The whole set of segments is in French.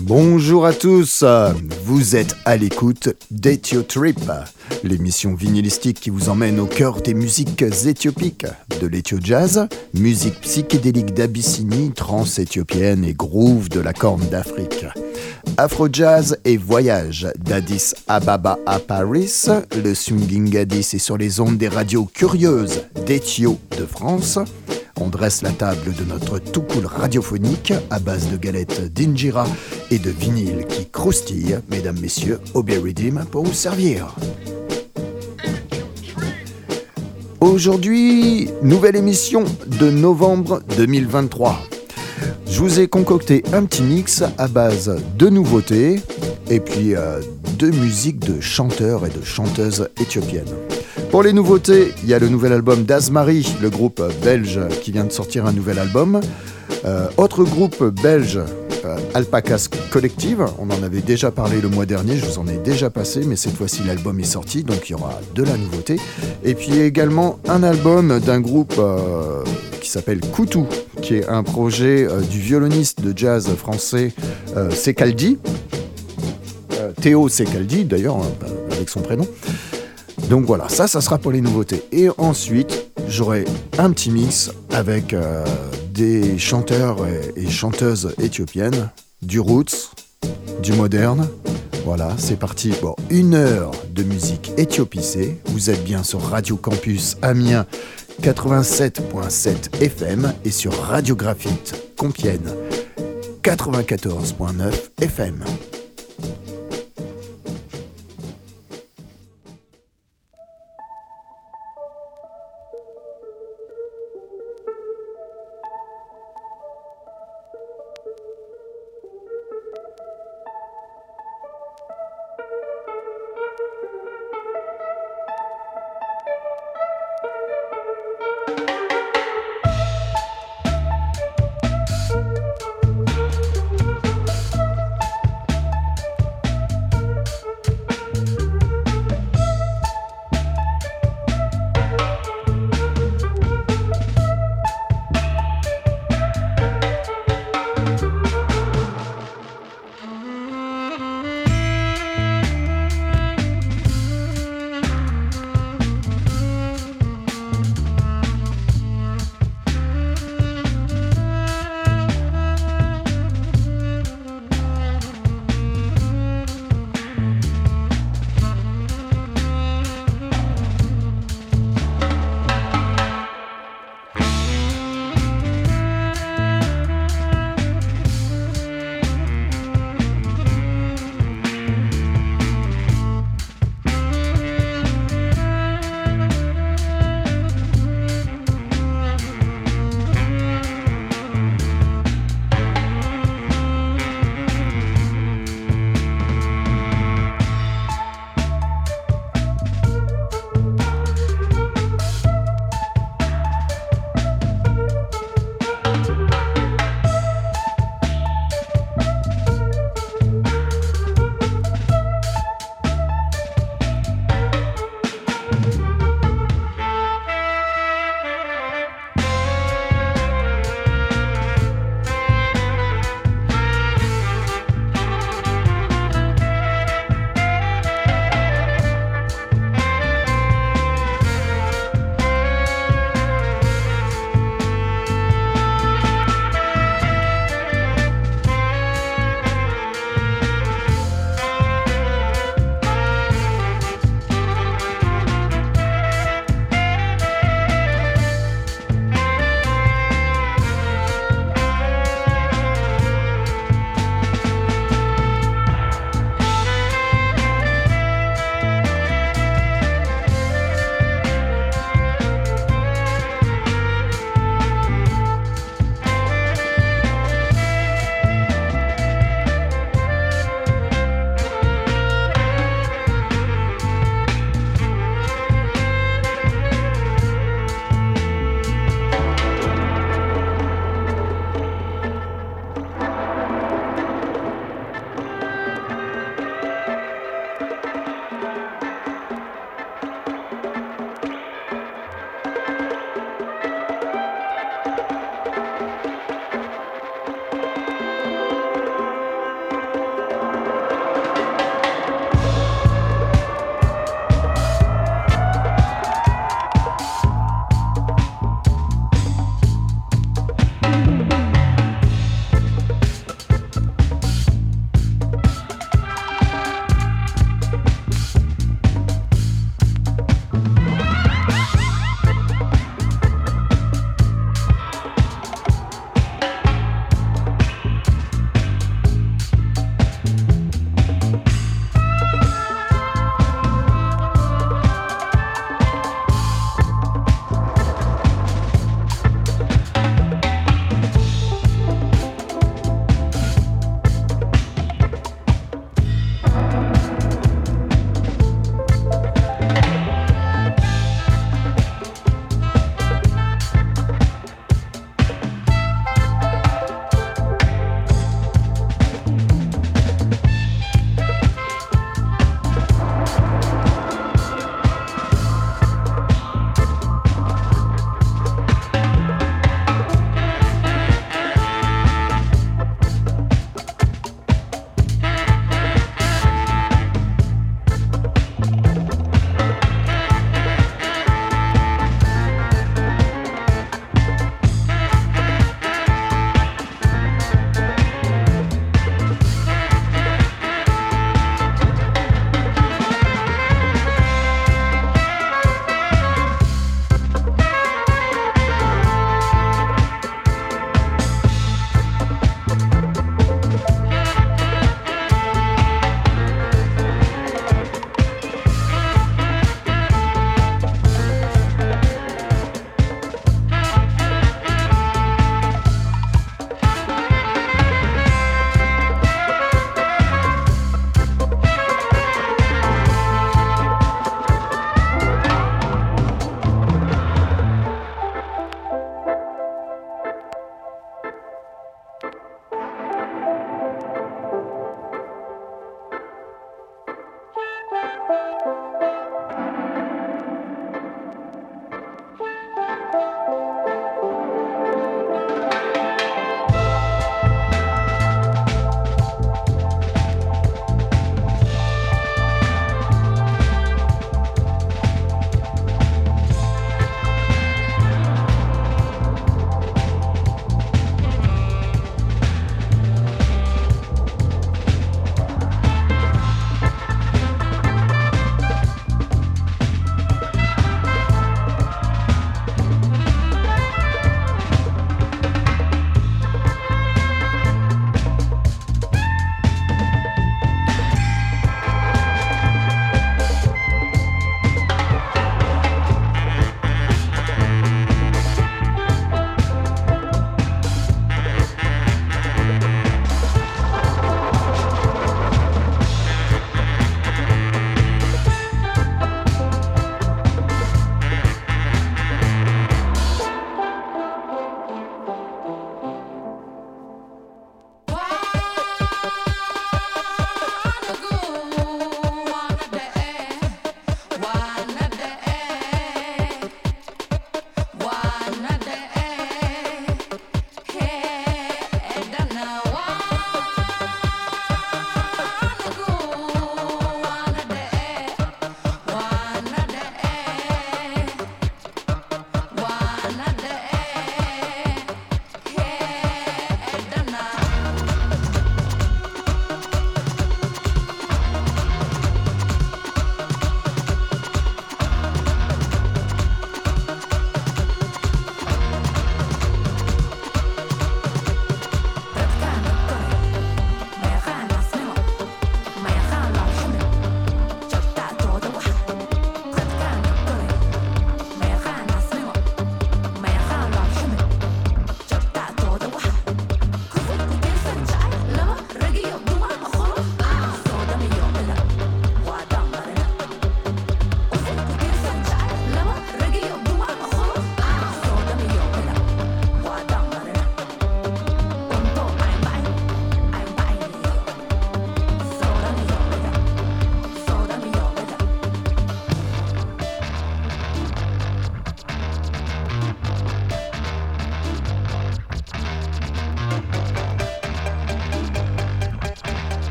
Bonjour à tous, vous êtes à l'écoute d'Ethio Trip, l'émission vinylistique qui vous emmène au cœur des musiques éthiopiques, de l'Ethio Jazz, musique psychédélique d'Abyssinie, trans-éthiopienne et groove de la Corne d'Afrique. Afro Jazz et voyage d'Addis Ababa à Paris, le swinging Addis est sur les ondes des radios curieuses d'Ethio de France. On dresse la table de notre tout cool radiophonique à base de galettes d'injira et de vinyle qui croustille. Mesdames, messieurs, Obi Redeem pour vous servir. Aujourd'hui, nouvelle émission de novembre 2023. Je vous ai concocté un petit mix à base de nouveautés et puis euh, de musique de chanteurs et de chanteuses éthiopiennes. Pour les nouveautés, il y a le nouvel album d'Azmari, le groupe belge qui vient de sortir un nouvel album. Euh, autre groupe belge, Alpacas Collective, on en avait déjà parlé le mois dernier, je vous en ai déjà passé, mais cette fois-ci l'album est sorti, donc il y aura de la nouveauté. Et puis également un album d'un groupe euh, qui s'appelle Koutou, qui est un projet du violoniste de jazz français Sekaldi. Théo Sekaldi d'ailleurs, avec son prénom. Donc voilà, ça, ça sera pour les nouveautés. Et ensuite, j'aurai un petit mix avec euh, des chanteurs et, chanteuses éthiopiennes, du roots, du moderne. Voilà, c'est parti pour une heure de musique éthiopicée. Vous êtes bien sur Radio Campus Amiens 87.7 FM et sur Radio Graphite Compiègne 94.9 FM.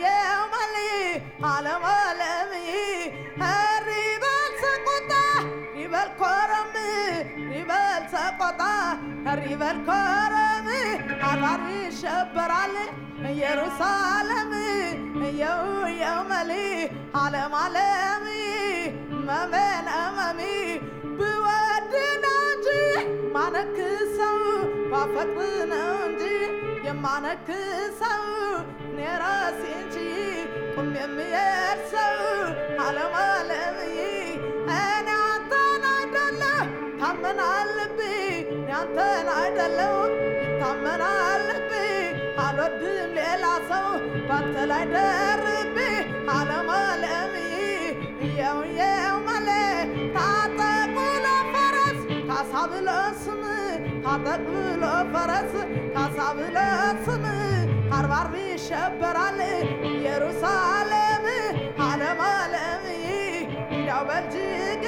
يا مالي على ملامي الربال سقطة ربال كرمي ربال سقطة الربال كرمي حراري شبر علي يرسالم يو يا مالي على ملامي ما من أمامي بودنا جي ما نكسو بفتنا جي የማነክሰው እኔ ራሴ እንጂ ቁም የሚሄድ ሰው ዓለም ዓለም እኔ አንተን አይደለሁ ታመናልብኝ እኔ አንተን አይደለሁ ይታመናልብኝ አልወድም ሌላ ሰው ባንተ ላይ ደርቤ ታቅብሎ ፈረስ ታሳብለት ስም አርባርብ ይሸበራል። ኢየሩሳሌም አለም አለም ይዳው በእጅግ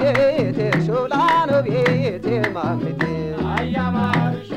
Yeah. ቤቴ ማምቴ አያማርሽ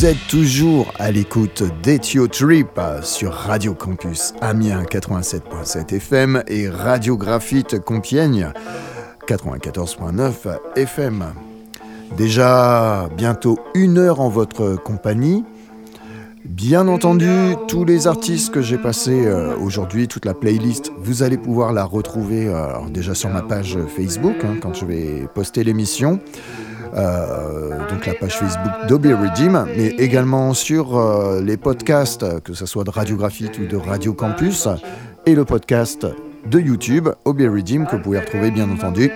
Vous êtes toujours à l'écoute d'Ethio Trip sur Radio Campus Amiens 87.7 FM et Radio Graphite Compiègne 94.9 FM. Déjà bientôt une heure en votre compagnie. Bien entendu, tous les artistes que j'ai passés euh, aujourd'hui, toute la playlist, vous allez pouvoir la retrouver euh, déjà sur ma page Facebook hein, quand je vais poster l'émission. Euh, donc la page Facebook d'Obi mais également sur euh, les podcasts, que ce soit de Radio Graphite ou de Radio Campus, et le podcast de YouTube, Obi que vous pouvez retrouver bien entendu.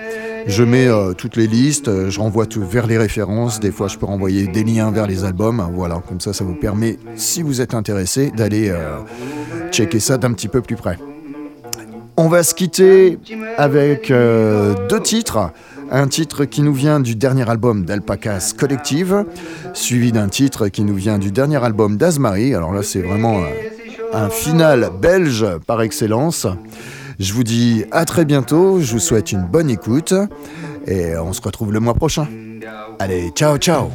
Je mets euh, toutes les listes, je renvoie tout vers les références, des fois je peux renvoyer des liens vers les albums, voilà, comme ça ça vous permet, si vous êtes intéressé, d'aller checker ça d'un petit peu plus près. On va se quitter avec deux titres. Un titre qui nous vient du dernier album d'Alpacas Collective, suivi d'un titre qui nous vient du dernier album d'Azmari. Alors là, c'est vraiment un final belge par excellence. Je vous dis à très bientôt, je vous souhaite une bonne écoute et on se retrouve le mois prochain. Allez, ciao ciao